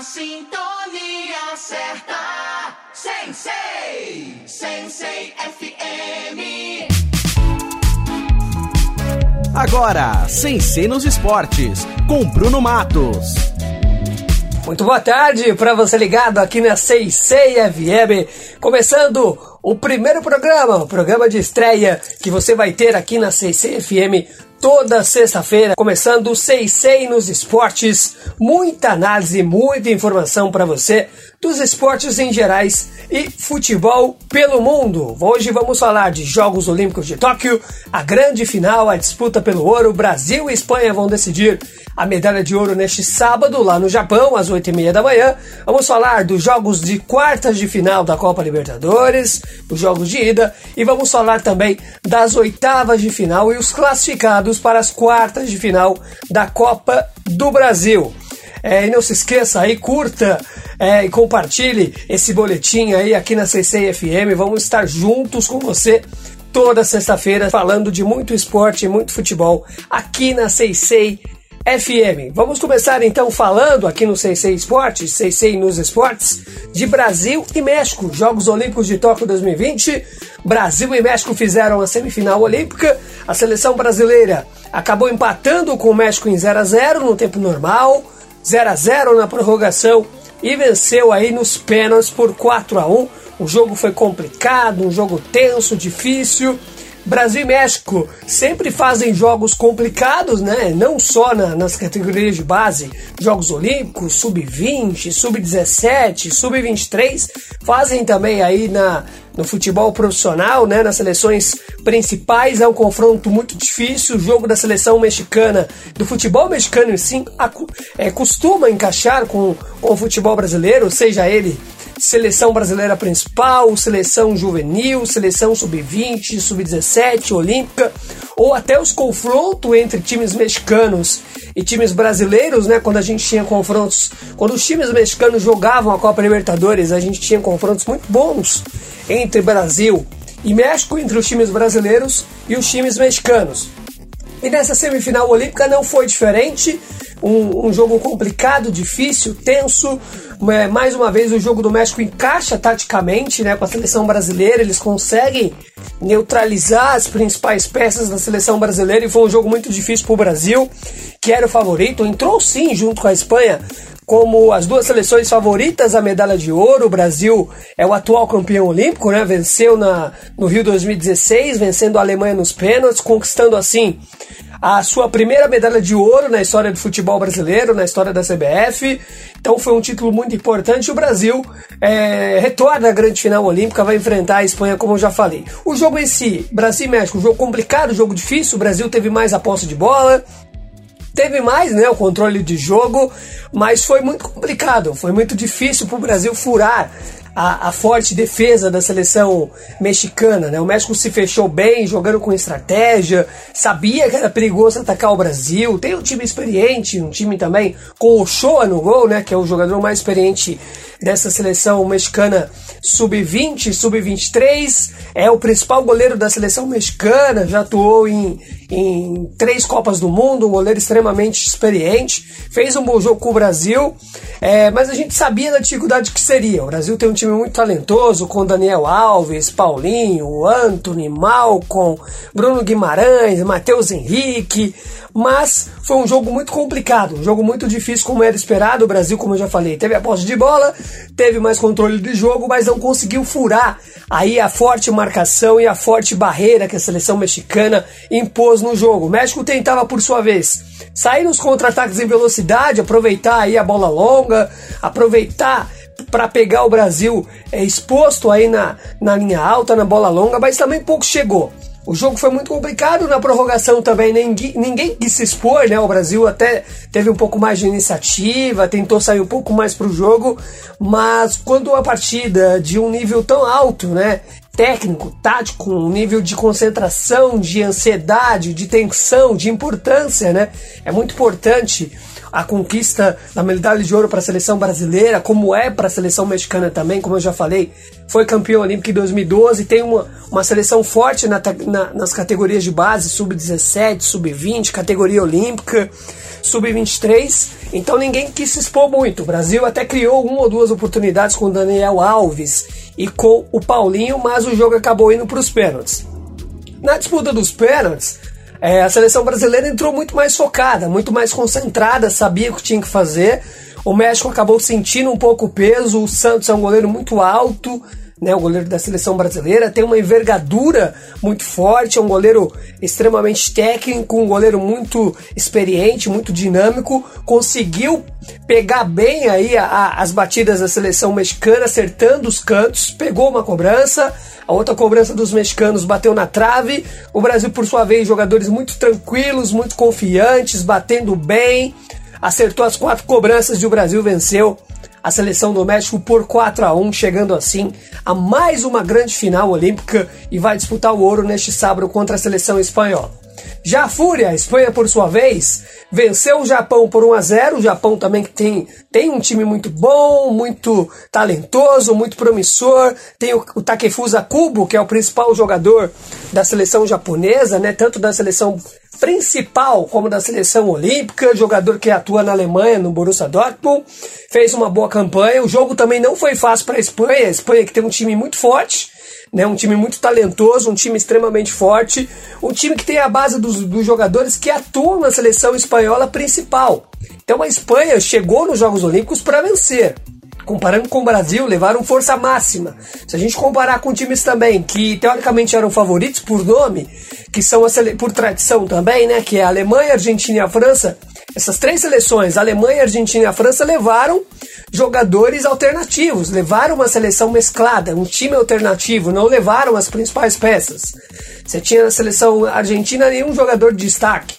Na sintonia certa, Sensei, Sensei FM. Agora, Sensei nos esportes, com Bruno Matos. Muito boa tarde para você ligado aqui na Sensei FM, começando o primeiro programa, o programa de estreia que você vai ter aqui na Sensei FM toda sexta-feira, começando o Sensei nos esportes, muita análise, muita informação para você dos esportes em gerais e futebol pelo mundo. Hoje vamos falar de Jogos Olímpicos de Tóquio, a grande final, a disputa pelo ouro. Brasil e Espanha vão decidir a medalha de ouro neste sábado, lá no Japão, às 8h30 da manhã. Vamos falar dos jogos de quartas de final da Copa Libertadores, os jogos de ida, e vamos falar também das oitavas de final e os classificados para as quartas de final da Copa do Brasil. É, e não se esqueça aí, curta é, e compartilhe esse boletim aí aqui na CC FM. Vamos estar juntos com você toda sexta-feira falando de muito esporte e muito futebol aqui na CC FM. Vamos começar então falando aqui no CC Esportes, CC nos Esportes, de Brasil e México, Jogos Olímpicos de Tóquio 2020. Brasil e México fizeram a semifinal olímpica. A seleção brasileira acabou empatando com o México em 0 a 0 no tempo normal. 0 a 0 na prorrogação e venceu aí nos pênaltis por 4 a 1. O jogo foi complicado, um jogo tenso, difícil. Brasil e México sempre fazem jogos complicados, né? Não só na, nas categorias de base, Jogos Olímpicos, Sub-20, Sub-17, Sub-23, fazem também aí na, no futebol profissional, né? Nas seleções principais é um confronto muito difícil. O jogo da seleção mexicana, do futebol mexicano em si, é, costuma encaixar com, com o futebol brasileiro, seja ele seleção brasileira principal, seleção juvenil, seleção sub-20, sub-17, olímpica, ou até os confrontos entre times mexicanos e times brasileiros, né? Quando a gente tinha confrontos, quando os times mexicanos jogavam a Copa Libertadores, a gente tinha confrontos muito bons entre Brasil e México, entre os times brasileiros e os times mexicanos. E nessa semifinal olímpica não foi diferente. Um, um, jogo complicado, difícil, tenso. É, mais uma vez o jogo do México encaixa taticamente né, com a seleção brasileira. Eles conseguem neutralizar as principais peças da seleção brasileira e foi um jogo muito difícil para o Brasil, que era o favorito. Entrou sim junto com a Espanha como as duas seleções favoritas à medalha de ouro. O Brasil é o atual campeão olímpico, né? Venceu na, no Rio 2016, vencendo a Alemanha nos pênaltis, conquistando assim a sua primeira medalha de ouro na história do futebol brasileiro, na história da CBF. Então foi um título muito importante. O Brasil é, retorna à grande final olímpica, vai enfrentar a Espanha, como eu já falei. O jogo em si, Brasil e México, jogo complicado, jogo difícil. O Brasil teve mais a posse de bola, teve mais né, o controle de jogo, mas foi muito complicado, foi muito difícil para o Brasil furar a, a, forte defesa da seleção mexicana. Né? O México se fechou bem, jogando com estratégia, sabia que era perigoso atacar o Brasil. Tem um time experiente, um time também com o Shoa no gol, né? que é o jogador mais experiente dessa seleção mexicana sub-20, sub-23, é o principal goleiro da seleção mexicana, já atuou em, em três Copas do Mundo, um goleiro extremamente experiente, fez um bom jogo com o Brasil, é, mas a gente sabia da dificuldade que seria. O Brasil tem um time muito talentoso, com Daniel Alves, Paulinho, Anthony, Malcom, Bruno Guimarães, Matheus Henrique, mas foi um jogo muito complicado, um jogo muito difícil como era esperado. O Brasil, como eu já falei, teve a posse de bola, teve mais controle de jogo, mas não conseguiu furar aí a forte marcação e a forte barreira que a seleção mexicana impôs no jogo. O México tentava, por sua vez, sair nos contra-ataques em velocidade, aproveitar aí a bola longa, aproveitar para pegar o Brasil é, exposto aí na, na linha alta, na bola longa, mas também pouco chegou. O jogo foi muito complicado na prorrogação também, ninguém, ninguém quis se expor, né? O Brasil até teve um pouco mais de iniciativa, tentou sair um pouco mais para o jogo, mas quando a partida de um nível tão alto, né? Técnico, tático, um nível de concentração, de ansiedade, de tensão, de importância, né? É muito importante a conquista da medalha de ouro para a seleção brasileira, como é para a seleção mexicana também, como eu já falei, foi campeão olímpico em 2012, tem uma, uma seleção forte na, na, nas categorias de base, sub-17, sub-20, categoria olímpica, sub-23, então ninguém quis se expor muito. O Brasil até criou uma ou duas oportunidades com o Daniel Alves e com o Paulinho, mas o jogo acabou indo para os pênaltis. Na disputa dos pênaltis, é, a seleção brasileira entrou muito mais focada, muito mais concentrada, sabia o que tinha que fazer. O México acabou sentindo um pouco o peso. O Santos é um goleiro muito alto, né, o goleiro da seleção brasileira, tem uma envergadura muito forte, é um goleiro extremamente técnico, um goleiro muito experiente, muito dinâmico, conseguiu pegar bem aí a, a, as batidas da seleção mexicana, acertando os cantos, pegou uma cobrança, a outra cobrança dos mexicanos bateu na trave. O Brasil, por sua vez, jogadores muito tranquilos, muito confiantes, batendo bem. Acertou as quatro cobranças e o Brasil venceu a seleção do México por 4 a 1, chegando assim a mais uma grande final olímpica e vai disputar o ouro neste sábado contra a seleção espanhola. Já a Fúria, a Espanha por sua vez, venceu o Japão por 1 a 0. O Japão também tem, tem um time muito bom, muito talentoso, muito promissor. Tem o, o Takefusa Kubo, que é o principal jogador da seleção japonesa, né? Tanto da seleção principal como da seleção olímpica, jogador que atua na Alemanha, no Borussia Dortmund, fez uma boa campanha. O jogo também não foi fácil para a Espanha, a Espanha que tem um time muito forte, né, um time muito talentoso, um time extremamente forte, um time que tem a base dos, dos jogadores que atuam na seleção espanhola principal. Então a Espanha chegou nos Jogos Olímpicos para vencer. Comparando com o Brasil, levaram força máxima. Se a gente comparar com times também que teoricamente eram favoritos por nome, que são por tradição também, né, que é a Alemanha, a Argentina e a França, essas três seleções, Alemanha, Argentina e a França, levaram jogadores alternativos, levaram uma seleção mesclada, um time alternativo, não levaram as principais peças. Você tinha na seleção argentina nenhum jogador de destaque.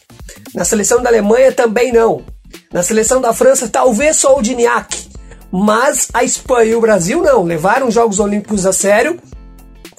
Na seleção da Alemanha também não. Na seleção da França, talvez só o Diniac. Mas a Espanha e o Brasil não, levaram os Jogos Olímpicos a sério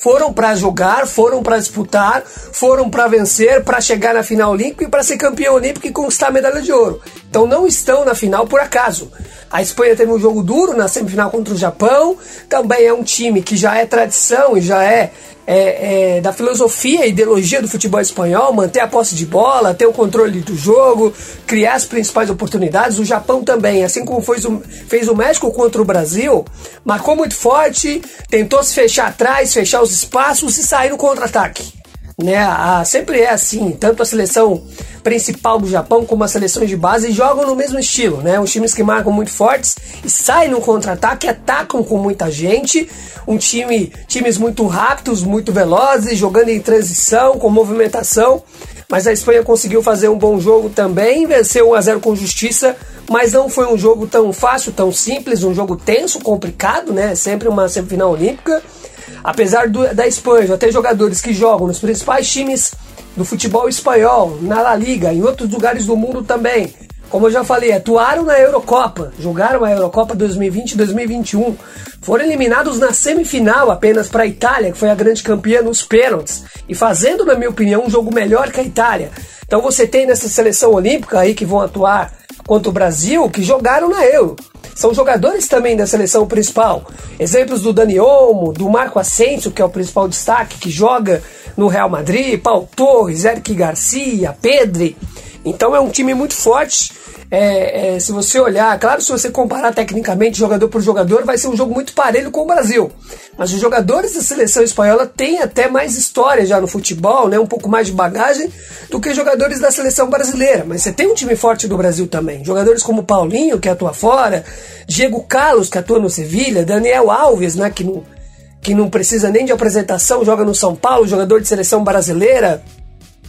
foram para jogar, foram para disputar, foram para vencer, para chegar na final olímpica e para ser campeão olímpico e conquistar a medalha de ouro. Então não estão na final por acaso. A Espanha teve um jogo duro na semifinal contra o Japão, também é um time que já é tradição e já é é, é, da filosofia e ideologia do futebol espanhol, manter a posse de bola, ter o controle do jogo, criar as principais oportunidades. O Japão também, assim como fez o, fez o México contra o Brasil, marcou muito forte, tentou se fechar atrás, fechar os espaços e sair no contra-ataque. Né? A, sempre é assim, tanto a seleção principal do Japão como as seleções de base jogam no mesmo estilo, né? Os times que marcam muito fortes e saem no contra-ataque, atacam com muita gente, um time, times muito rápidos, muito velozes, jogando em transição, com movimentação. Mas a Espanha conseguiu fazer um bom jogo também, venceu 1 a 0 com justiça, mas não foi um jogo tão fácil, tão simples, um jogo tenso, complicado, né? Sempre uma semifinal olímpica. Apesar do, da Espanha ter jogadores que jogam nos principais times do futebol espanhol, na La Liga, em outros lugares do mundo também. Como eu já falei, atuaram na Eurocopa, jogaram a Eurocopa 2020 e 2021. Foram eliminados na semifinal apenas para a Itália, que foi a grande campeã nos pênaltis, e fazendo, na minha opinião, um jogo melhor que a Itália. Então você tem nessa seleção olímpica aí que vão atuar contra o Brasil, que jogaram na Euro são jogadores também da seleção principal. Exemplos do Dani Olmo, do Marco Asensio, que é o principal destaque, que joga no Real Madrid, Paulo Torres, Eric Garcia, Pedri. Então é um time muito forte. É, é, se você olhar, claro, se você comparar tecnicamente jogador por jogador, vai ser um jogo muito parelho com o Brasil. Mas os jogadores da seleção espanhola têm até mais história já no futebol, né? um pouco mais de bagagem do que jogadores da seleção brasileira. Mas você tem um time forte do Brasil também. Jogadores como Paulinho, que atua fora, Diego Carlos, que atua no Sevilha, Daniel Alves, né? que, não, que não precisa nem de apresentação, joga no São Paulo, jogador de seleção brasileira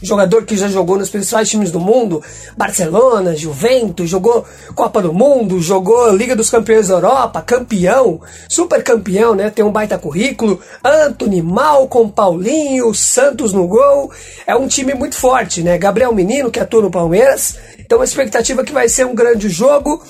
jogador que já jogou nos principais times do mundo, Barcelona, Juventus, jogou Copa do Mundo, jogou Liga dos Campeões da Europa, campeão, super campeão, né? Tem um baita currículo. Anthony, Malcom, Paulinho, Santos no gol. É um time muito forte, né? Gabriel Menino, que atua no Palmeiras. Então a expectativa é que vai ser um grande jogo.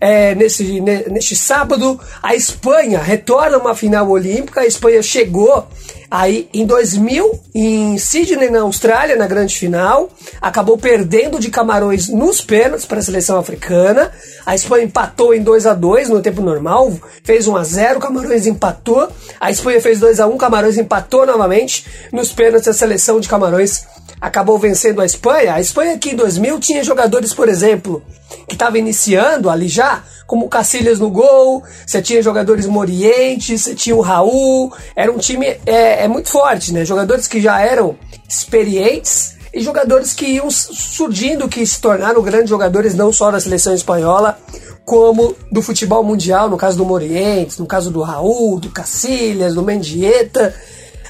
É, nesse, neste sábado, a Espanha retorna uma final olímpica. A Espanha chegou Aí em 2000, em Sydney, na Austrália, na grande final, acabou perdendo de Camarões nos pênaltis para a seleção africana. A Espanha empatou em 2 a 2 no tempo normal, fez 1 a 0, Camarões empatou. A Espanha fez 2 a 1, Camarões empatou novamente. Nos pênaltis a seleção de Camarões acabou vencendo a Espanha. A Espanha aqui em 2000 tinha jogadores, por exemplo, que estavam iniciando ali já, como Cacilhas no gol, você tinha jogadores morientes, você tinha o Raul, era um time é, é muito forte, né? Jogadores que já eram experientes e jogadores que iam surgindo, que se tornaram grandes jogadores não só da seleção espanhola, como do futebol mundial, no caso do Morientes, no caso do Raul, do Cacilhas, do Mendieta.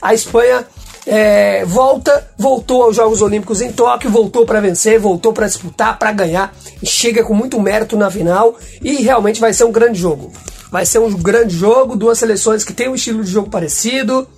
A Espanha é, volta, voltou aos Jogos Olímpicos em Tóquio, voltou para vencer, voltou para disputar, para ganhar e chega com muito mérito na final e realmente vai ser um grande jogo. Vai ser um grande jogo, duas seleções que têm um estilo de jogo parecido,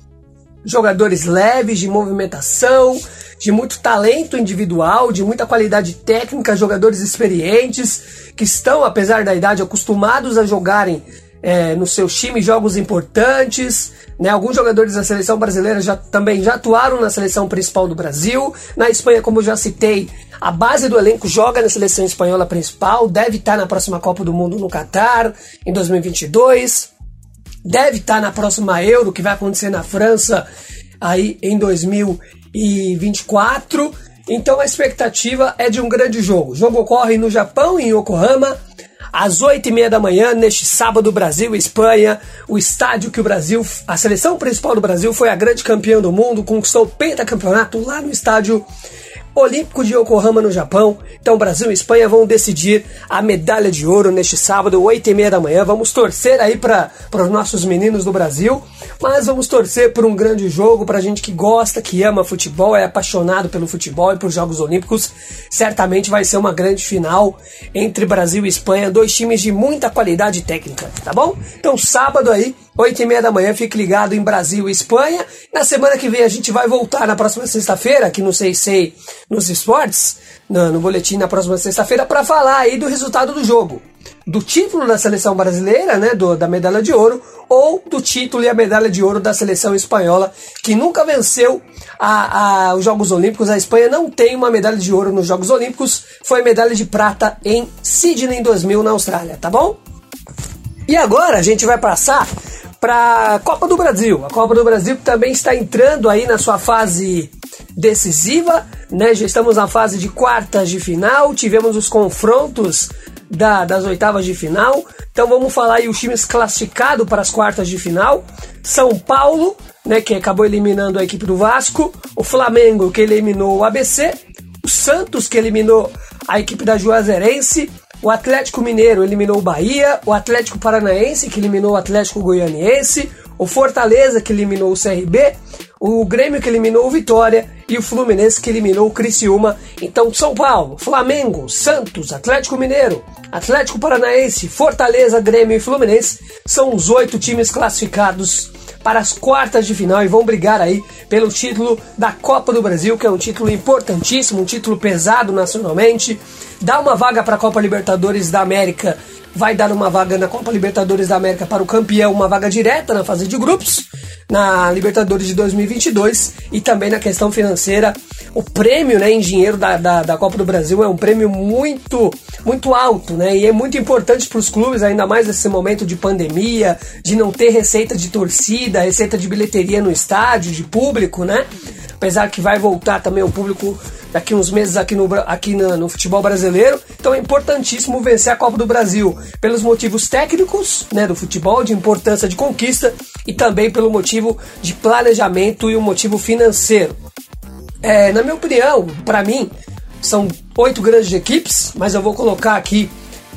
jogadores leves de movimentação, de muito talento individual, de muita qualidade técnica, jogadores experientes que estão, apesar da idade, acostumados a jogarem é, no seu time jogos importantes. Né? Alguns jogadores da seleção brasileira já, também já atuaram na seleção principal do Brasil. Na Espanha, como eu já citei, a base do elenco joga na seleção espanhola principal, deve estar na próxima Copa do Mundo no Catar em 2022. Deve estar na próxima Euro, que vai acontecer na França aí em 2024. Então a expectativa é de um grande jogo. O jogo ocorre no Japão, em Yokohama às oito e meia da manhã, neste sábado, Brasil e Espanha, o estádio que o Brasil, a seleção principal do Brasil foi a grande campeã do mundo, conquistou o pentacampeonato lá no estádio Olímpico de Yokohama no Japão. Então Brasil e Espanha vão decidir a medalha de ouro neste sábado, 8 e meia da manhã. Vamos torcer aí para os nossos meninos do Brasil, mas vamos torcer por um grande jogo para gente que gosta, que ama futebol, é apaixonado pelo futebol e por Jogos Olímpicos. Certamente vai ser uma grande final entre Brasil e Espanha, dois times de muita qualidade técnica, tá bom? Então sábado aí 8 e meia da manhã, fique ligado em Brasil e Espanha. Na semana que vem a gente vai voltar na próxima sexta-feira, aqui no Sei Sei nos esportes, no, no boletim na próxima sexta-feira, para falar aí do resultado do jogo. Do título da seleção brasileira, né, do, da medalha de ouro, ou do título e a medalha de ouro da seleção espanhola, que nunca venceu a, a, os Jogos Olímpicos. A Espanha não tem uma medalha de ouro nos Jogos Olímpicos, foi medalha de prata em Sydney 2000 na Austrália, tá bom? E agora a gente vai passar para a Copa do Brasil. A Copa do Brasil também está entrando aí na sua fase decisiva, né? Já estamos na fase de quartas de final, tivemos os confrontos da, das oitavas de final. Então vamos falar aí os times classificados para as quartas de final. São Paulo, né, que acabou eliminando a equipe do Vasco, o Flamengo que eliminou o ABC, o Santos que eliminou a equipe da Juazeirense, o Atlético Mineiro eliminou o Bahia, o Atlético Paranaense que eliminou o Atlético Goianiense, o Fortaleza que eliminou o CRB, o Grêmio que eliminou o Vitória e o Fluminense que eliminou o Criciúma. Então São Paulo, Flamengo, Santos, Atlético Mineiro, Atlético Paranaense, Fortaleza, Grêmio e Fluminense são os oito times classificados para as quartas de final e vão brigar aí pelo título da Copa do Brasil, que é um título importantíssimo, um título pesado nacionalmente. Dá uma vaga para a Copa Libertadores da América, vai dar uma vaga na Copa Libertadores da América para o campeão, uma vaga direta na fase de grupos na Libertadores de 2022 e também na questão financeira. O prêmio né, em dinheiro da, da, da Copa do Brasil é um prêmio muito, muito alto, né? E é muito importante para os clubes, ainda mais nesse momento de pandemia, de não ter receita de torcida, receita de bilheteria no estádio, de público, né? Apesar que vai voltar também o público daqui uns meses aqui no, aqui no, futebol brasileiro. Então é importantíssimo vencer a Copa do Brasil pelos motivos técnicos né, do futebol, de importância de conquista e também pelo motivo de planejamento e o motivo financeiro. É, na minha opinião, para mim, são oito grandes equipes, mas eu vou colocar aqui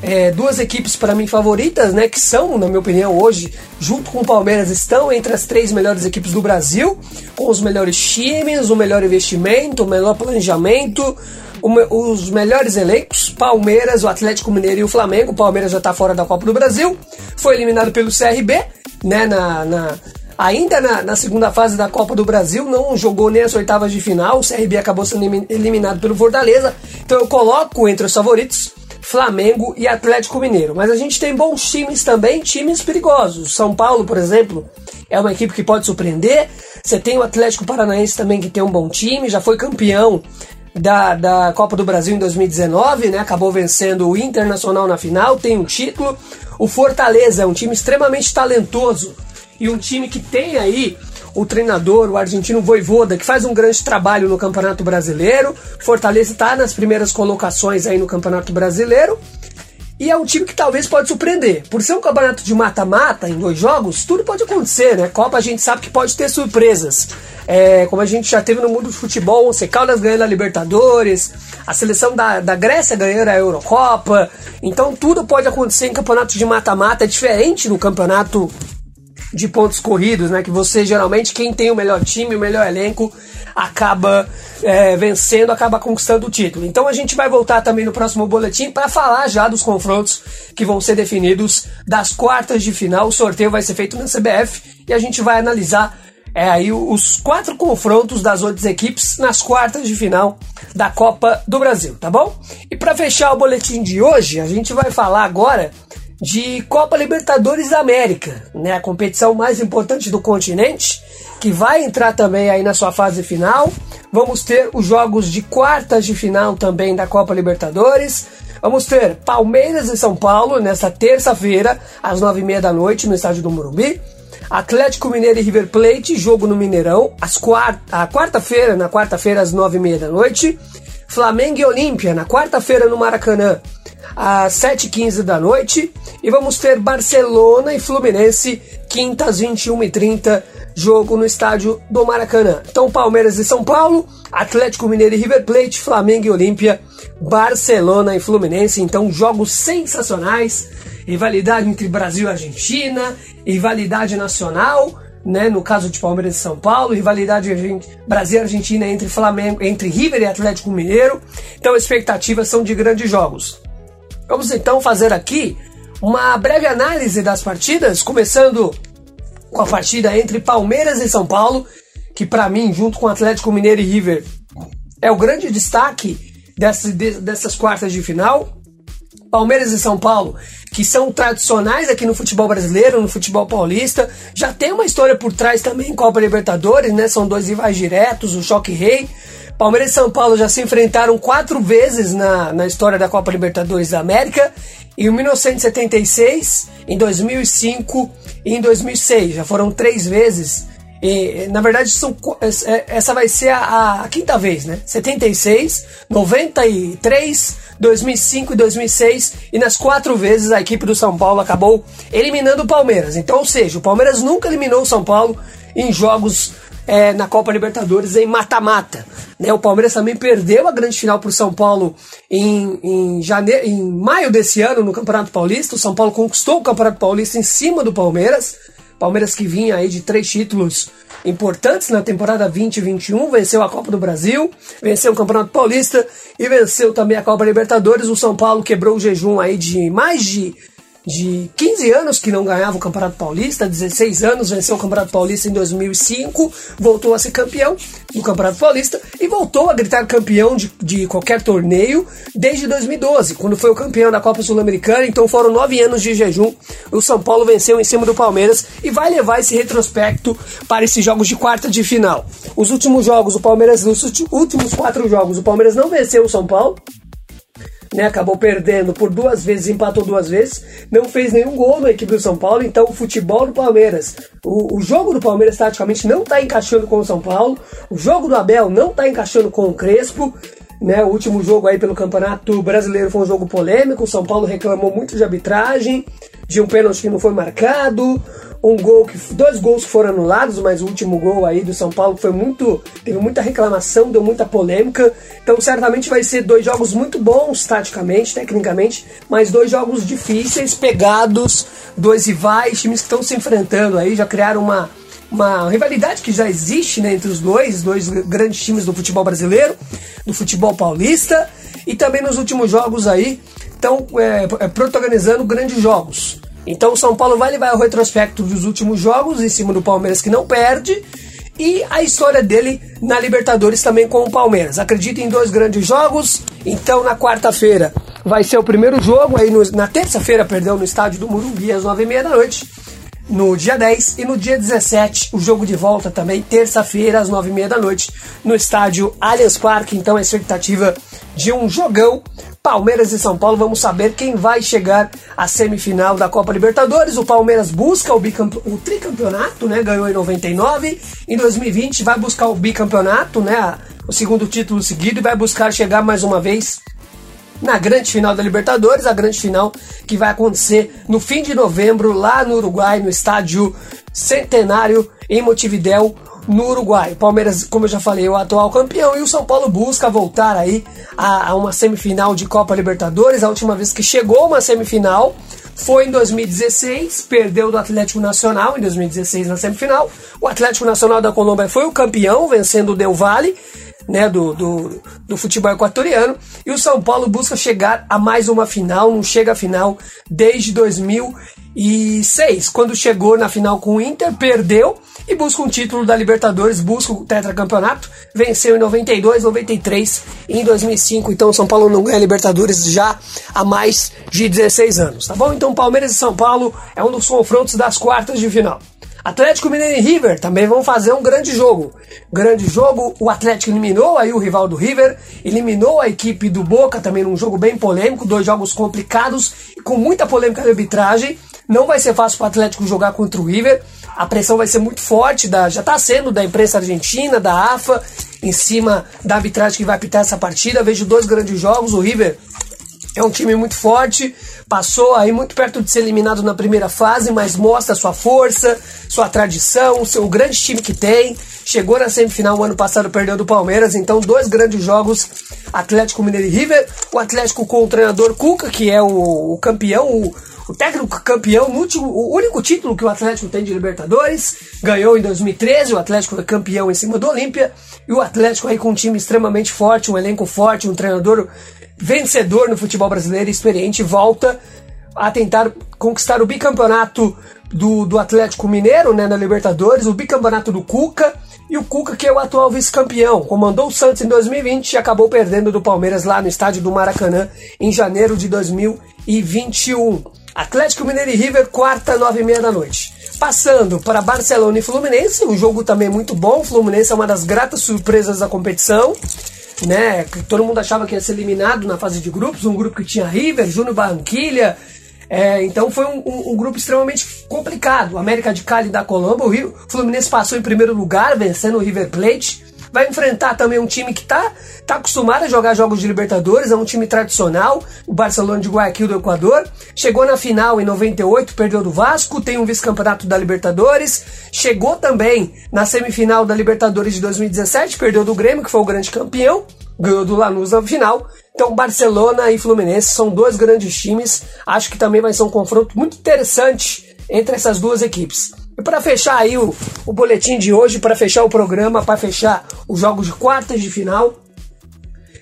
é, duas equipes para mim favoritas, né? Que são, na minha opinião, hoje, junto com o Palmeiras, estão entre as três melhores equipes do Brasil, com os melhores times, o melhor investimento, o melhor planejamento, os melhores elencos, Palmeiras, o Atlético Mineiro e o Flamengo. O Palmeiras já está fora da Copa do Brasil, foi eliminado pelo CRB, né? Na, na ainda na, na, segunda fase da Copa do Brasil, não jogou nem as oitavas de final. O CRB acabou sendo eliminado pelo Fortaleza. Então eu coloco entre os favoritos Flamengo e Atlético Mineiro. Mas a gente tem bons times também, times perigosos. São Paulo, por exemplo, é uma equipe que pode surpreender. Você tem o Atlético Paranaense também que tem um bom time, já foi campeão da, da Copa do Brasil em 2019, né? Acabou vencendo o Internacional na final, tem um título. O Fortaleza é um time extremamente talentoso e um time que tem aí o treinador, o argentino Voivoda, que faz um grande trabalho no Campeonato Brasileiro. Fortaleza está nas primeiras colocações aí no Campeonato Brasileiro. E é um time que talvez pode surpreender. Por ser um campeonato de mata-mata em dois jogos, tudo pode acontecer, né? Copa a gente sabe que pode ter surpresas. É, como a gente já teve no mundo do futebol, o Caldas ganhando a Libertadores, a seleção da, da Grécia ganhando a Eurocopa. Então tudo pode acontecer em campeonato de mata-mata, é diferente no campeonato de pontos corridos, né? Que você geralmente quem tem o melhor time, o melhor elenco, acaba é, vencendo, acaba conquistando o título. Então a gente vai voltar também no próximo boletim para falar já dos confrontos que vão ser definidos das quartas de final. O sorteio vai ser feito na CBF e a gente vai analisar é aí os quatro confrontos das outras equipes nas quartas de final da Copa do Brasil, tá bom? E para fechar o boletim de hoje, a gente vai falar agora de Copa Libertadores da América, né? A competição mais importante do continente, que vai entrar também aí na sua fase final. Vamos ter os jogos de quartas de final também da Copa Libertadores. Vamos ter Palmeiras e São Paulo nesta terça-feira, às nove e meia da noite, no estádio do Morumbi. Atlético Mineiro e River Plate, jogo no Mineirão, às quart a quarta-feira, na quarta-feira, às nove e meia da noite. Flamengo e Olímpia, na quarta-feira, no Maracanã, às 7h15 da noite. E vamos ter Barcelona e Fluminense, quinta às 21h30, jogo no estádio do Maracanã. Então, Palmeiras e São Paulo, Atlético Mineiro e River Plate, Flamengo e Olímpia, Barcelona e Fluminense. Então, jogos sensacionais. Rivalidade entre Brasil e Argentina, rivalidade nacional, né, no caso de Palmeiras e São Paulo, rivalidade Brasil e Argentina entre Flamengo, entre River e Atlético Mineiro. Então, expectativas são de grandes jogos. Vamos então fazer aqui uma breve análise das partidas, começando com a partida entre Palmeiras e São Paulo, que para mim, junto com Atlético Mineiro e River, é o grande destaque dessas, dessas quartas de final. Palmeiras e São Paulo, que são tradicionais aqui no futebol brasileiro, no futebol paulista, já tem uma história por trás também em Copa Libertadores, né? São dois rivais diretos, o Choque Rei Palmeiras e São Paulo já se enfrentaram quatro vezes na, na história da Copa Libertadores da América. Em 1976, em 2005 e em 2006. Já foram três vezes. E, na verdade, são, é, essa vai ser a, a, quinta vez, né? 76, 93, 2005 e 2006. E nas quatro vezes a equipe do São Paulo acabou eliminando o Palmeiras. Então, ou seja, o Palmeiras nunca eliminou o São Paulo em jogos é, na Copa Libertadores em mata-mata. Né? O Palmeiras também perdeu a grande final para o São Paulo em, em, janeiro, em maio desse ano no Campeonato Paulista. O São Paulo conquistou o Campeonato Paulista em cima do Palmeiras. Palmeiras que vinha aí de três títulos importantes na temporada 2021, venceu a Copa do Brasil, venceu o Campeonato Paulista e venceu também a Copa Libertadores. O São Paulo quebrou o jejum aí de mais de de 15 anos que não ganhava o Campeonato Paulista, 16 anos, venceu o Campeonato Paulista em 2005, voltou a ser campeão do Campeonato Paulista e voltou a gritar campeão de, de qualquer torneio desde 2012, quando foi o campeão da Copa Sul-Americana. Então foram nove anos de jejum. O São Paulo venceu em cima do Palmeiras e vai levar esse retrospecto para esses jogos de quarta de final. Os últimos jogos, o Palmeiras, nos últimos quatro jogos, o Palmeiras não venceu o São Paulo né, acabou perdendo por duas vezes, empatou duas vezes, não fez nenhum gol na equipe do São Paulo, então o futebol do Palmeiras, o, o jogo do Palmeiras taticamente não está encaixando com o São Paulo, o jogo do Abel não está encaixando com o Crespo, né, o último jogo aí pelo Campeonato Brasileiro foi um jogo polêmico, o São Paulo reclamou muito de arbitragem, de um pênalti que não foi marcado, um gol que dois gols foram anulados, mas o último gol aí do São Paulo foi muito teve muita reclamação, deu muita polêmica. Então certamente vai ser dois jogos muito bons taticamente, tecnicamente, mas dois jogos difíceis, pegados, dois rivais, times que estão se enfrentando aí, já criaram uma uma rivalidade que já existe né, entre os dois, dois grandes times do futebol brasileiro, do futebol paulista, e também nos últimos jogos aí estão é, é, protagonizando grandes jogos. Então o São Paulo vai levar o retrospecto dos últimos jogos em cima do Palmeiras que não perde e a história dele na Libertadores também com o Palmeiras. Acredito em dois grandes jogos. Então na quarta-feira vai ser o primeiro jogo aí no, na terça-feira, perdão, no estádio do Morumbi às nove e meia da noite. no dia 10 e no dia 17 o jogo de volta também, terça-feira às 9h30 da noite, no estádio Allianz Parque. Então a expectativa de um jogão. Palmeiras e São Paulo, vamos saber quem vai chegar à semifinal da Copa Libertadores. O Palmeiras busca o, bicampe... o tricampeonato, né? Ganhou em 99. Em 2020 vai buscar o bicampeonato, né? O segundo título seguido e vai buscar chegar mais uma vez na grande final da Libertadores, a grande final que vai acontecer no fim de novembro lá no Uruguai, no estádio Centenário em Montevidéu, no Uruguai. O Palmeiras, como eu já falei, é o atual campeão e o São Paulo busca voltar aí a, a uma semifinal de Copa Libertadores. A última vez que chegou a uma semifinal foi em 2016, perdeu do Atlético Nacional em 2016 na semifinal. O Atlético Nacional da Colômbia foi o campeão, vencendo o Del Valle né, do, do, do, futebol equatoriano. E o São Paulo busca chegar a mais uma final, não chega à final desde 2006, quando chegou na final com o Inter, perdeu e busca um título da Libertadores, busca o tetracampeonato, venceu em 92, 93 e em 2005. Então o São Paulo não ganha Libertadores já há mais de 16 anos, tá bom? Então Palmeiras e São Paulo é um dos confrontos das quartas de final. Atlético Mineiro e River também vão fazer um grande jogo. Grande jogo, o Atlético eliminou aí o rival do River, eliminou a equipe do Boca também num jogo bem polêmico, dois jogos complicados com muita polêmica de arbitragem. Não vai ser fácil para o Atlético jogar contra o River. A pressão vai ser muito forte, da, já está sendo da imprensa argentina, da AFA, em cima da arbitragem que vai apitar essa partida. Vejo dois grandes jogos. O River é um time muito forte, passou aí muito perto de ser eliminado na primeira fase, mas mostra sua força, sua tradição, seu grande time que tem. Chegou na semifinal ano passado, perdeu do Palmeiras, então dois grandes jogos, Atlético Mineiro e River. O Atlético com o treinador Cuca, que é o, o campeão, o, o técnico campeão, o, último, o único título que o Atlético tem de Libertadores, ganhou em 2013, o Atlético campeão em cima do Olímpia, e o Atlético aí com um time extremamente forte, um elenco forte, um treinador vencedor no futebol brasileiro, experiente, volta a tentar conquistar o bicampeonato do, do Atlético Mineiro, né, na Libertadores, o bicampeonato do Cuca, e o Cuca, que é o atual vice-campeão, comandou o Santos em 2020 e acabou perdendo do Palmeiras lá no estádio do Maracanã em janeiro de 2021. Atlético Mineiro e River, quarta, nove e meia da noite. Passando para Barcelona e Fluminense, um jogo também muito bom. Fluminense é uma das gratas surpresas da competição né? Todo mundo achava que ia ser eliminado na fase de grupos, um grupo que tinha River, Júnior Barranquilha. É, então foi um, um, um, grupo extremamente complicado. América de Cali da Colômbia, o Rio, Fluminense passou em primeiro lugar, vencendo o River Plate vai enfrentar também um time que está tá acostumado a jogar jogos de Libertadores, é um time tradicional, o Barcelona de Guayaquil do Equador. Chegou na final em 98, perdeu do Vasco, tem um vice-campeonato da Libertadores. Chegou também na semifinal da Libertadores de 2017, perdeu do Grêmio, que foi o grande campeão, ganhou do Lanús na final. Então, Barcelona e Fluminense são dois grandes times. Acho que também vai ser um confronto muito interessante entre essas duas equipes. E para fechar aí o, o boletim de hoje, para fechar o programa, para fechar os jogos de quartas de final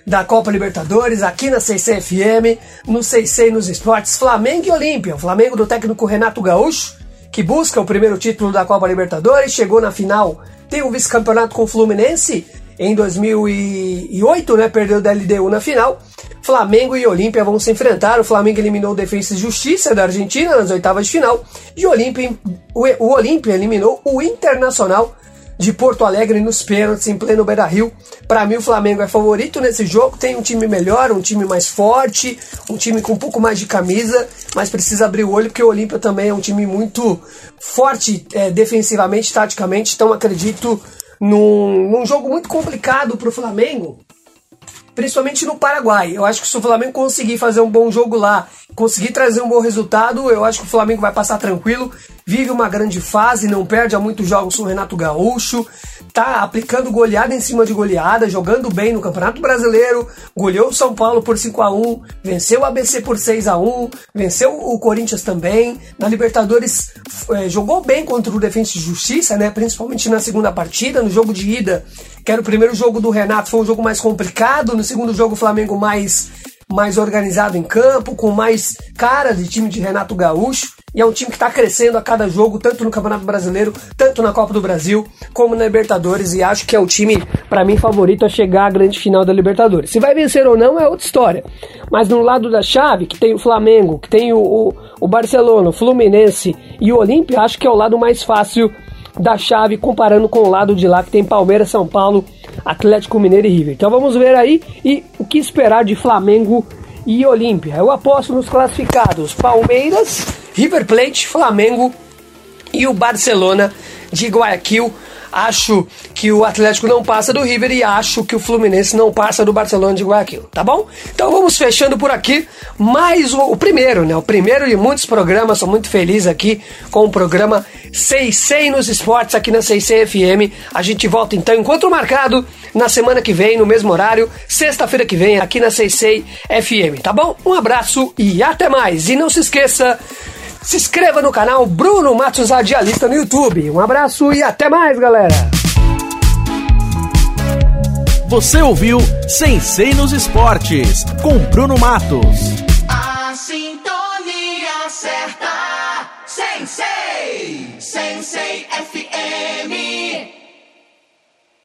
da Copa Libertadores, aqui na CCFM, no CC nos esportes, Flamengo e Olímpia. O Flamengo do técnico Renato Gaúcho, que busca o primeiro título da Copa Libertadores, chegou na final, tem um vice-campeonato com o Fluminense em 2008, né, perdeu da LDU na final. Flamengo e Olímpia vão se enfrentar. O Flamengo eliminou o Defensa e Justiça da Argentina nas oitavas de final. E o Olímpia eliminou o Internacional de Porto Alegre nos pênaltis em pleno Beira Rio. Para mim, o Flamengo é favorito nesse jogo. Tem um time melhor, um time mais forte, um time com um pouco mais de camisa, mas precisa abrir o olho porque o Olímpia também é um time muito forte é, defensivamente, taticamente. Então, acredito num, num jogo muito complicado para o Flamengo principalmente no Paraguai. Eu acho que se o Flamengo conseguir fazer um bom jogo lá, conseguir trazer um bom resultado, eu acho que o Flamengo vai passar tranquilo. Vive uma grande fase, não perde há muitos jogos com o Renato Gaúcho, tá aplicando goleada em cima de goleada, jogando bem no Campeonato Brasileiro, goleou o São Paulo por 5 a 1 venceu o ABC por 6 a 1 venceu o Corinthians também. Na Libertadores é, jogou bem contra o Defensa e Justiça, né? principalmente na segunda partida, no jogo de ida que era o primeiro jogo do Renato, foi um jogo mais complicado. No segundo jogo, o Flamengo mais, mais organizado em campo, com mais cara de time de Renato Gaúcho. E é um time que está crescendo a cada jogo, tanto no Campeonato Brasileiro, tanto na Copa do Brasil, como na Libertadores. E acho que é o time, para mim, favorito a chegar à grande final da Libertadores. Se vai vencer ou não é outra história. Mas no lado da chave, que tem o Flamengo, que tem o, o, o Barcelona, o Fluminense e o Olímpia, acho que é o lado mais fácil da chave, comparando com o lado de lá que tem Palmeiras, São Paulo, Atlético Mineiro e River. Então vamos ver aí e o que esperar de Flamengo e Olímpia. Eu aposto nos classificados Palmeiras, River Plate, Flamengo e o Barcelona de Guayaquil. Acho que o Atlético não passa do River e acho que o Fluminense não passa do Barcelona de Guayaquil, tá bom? Então vamos fechando por aqui mais o, o primeiro, né? O primeiro de muitos programas. Sou muito feliz aqui com o programa 66 nos esportes aqui na 66 FM. A gente volta então encontro marcado na semana que vem, no mesmo horário, sexta-feira que vem, aqui na 66 FM, tá bom? Um abraço e até mais. E não se esqueça se inscreva no canal Bruno Matos Radialista no YouTube. Um abraço e até mais, galera! Você ouviu Sensei nos Esportes, com Bruno Matos.